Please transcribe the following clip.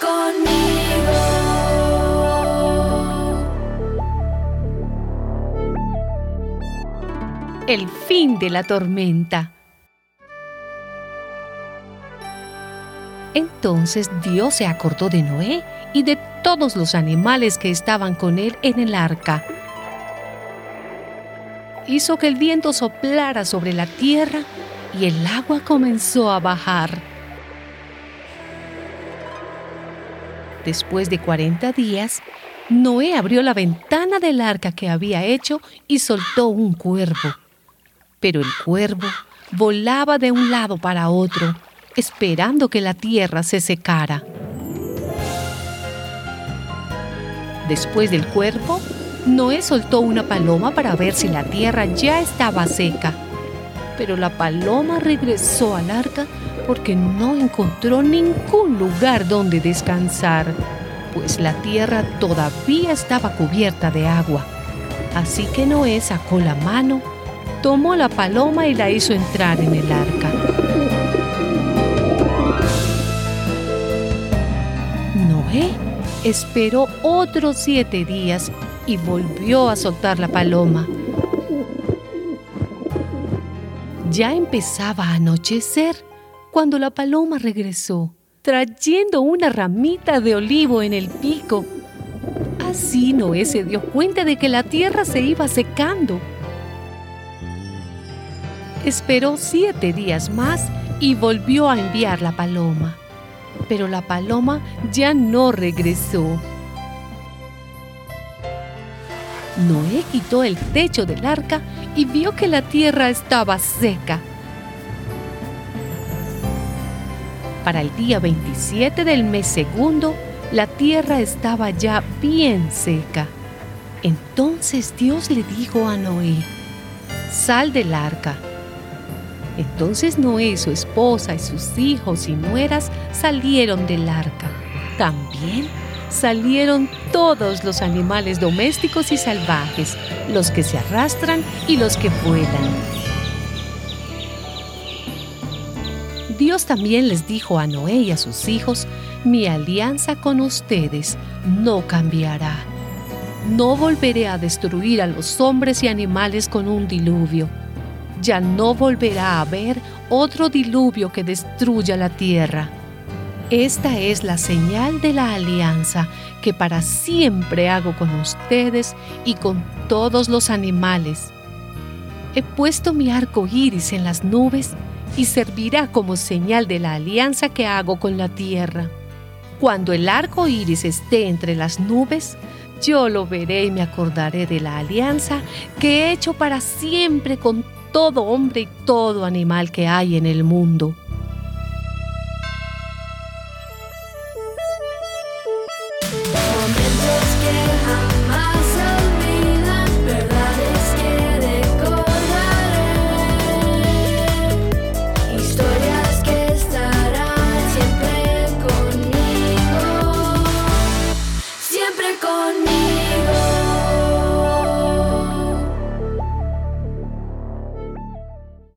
conmigo. El fin de la tormenta. Entonces Dios se acordó de Noé y de todos los animales que estaban con él en el arca. Hizo que el viento soplara sobre la tierra y el agua comenzó a bajar. Después de 40 días, Noé abrió la ventana del arca que había hecho y soltó un cuervo. Pero el cuervo volaba de un lado para otro, esperando que la tierra se secara. Después del cuervo, Noé soltó una paloma para ver si la tierra ya estaba seca. Pero la paloma regresó al arca porque no encontró ningún lugar donde descansar, pues la tierra todavía estaba cubierta de agua. Así que Noé sacó la mano, tomó la paloma y la hizo entrar en el arca. Noé esperó otros siete días y volvió a soltar la paloma. Ya empezaba a anochecer cuando la paloma regresó, trayendo una ramita de olivo en el pico. Así Noé se dio cuenta de que la tierra se iba secando. Esperó siete días más y volvió a enviar la paloma pero la paloma ya no regresó. Noé quitó el techo del arca y vio que la tierra estaba seca. Para el día 27 del mes segundo, la tierra estaba ya bien seca. Entonces Dios le dijo a Noé, sal del arca entonces Noé, su esposa y sus hijos y nueras salieron del arca. También salieron todos los animales domésticos y salvajes, los que se arrastran y los que vuelan. Dios también les dijo a Noé y a sus hijos, mi alianza con ustedes no cambiará. No volveré a destruir a los hombres y animales con un diluvio ya no volverá a haber otro diluvio que destruya la tierra. Esta es la señal de la alianza que para siempre hago con ustedes y con todos los animales. He puesto mi arco iris en las nubes y servirá como señal de la alianza que hago con la tierra. Cuando el arco iris esté entre las nubes, yo lo veré y me acordaré de la alianza que he hecho para siempre con todo hombre y todo animal que hay en el mundo. gone.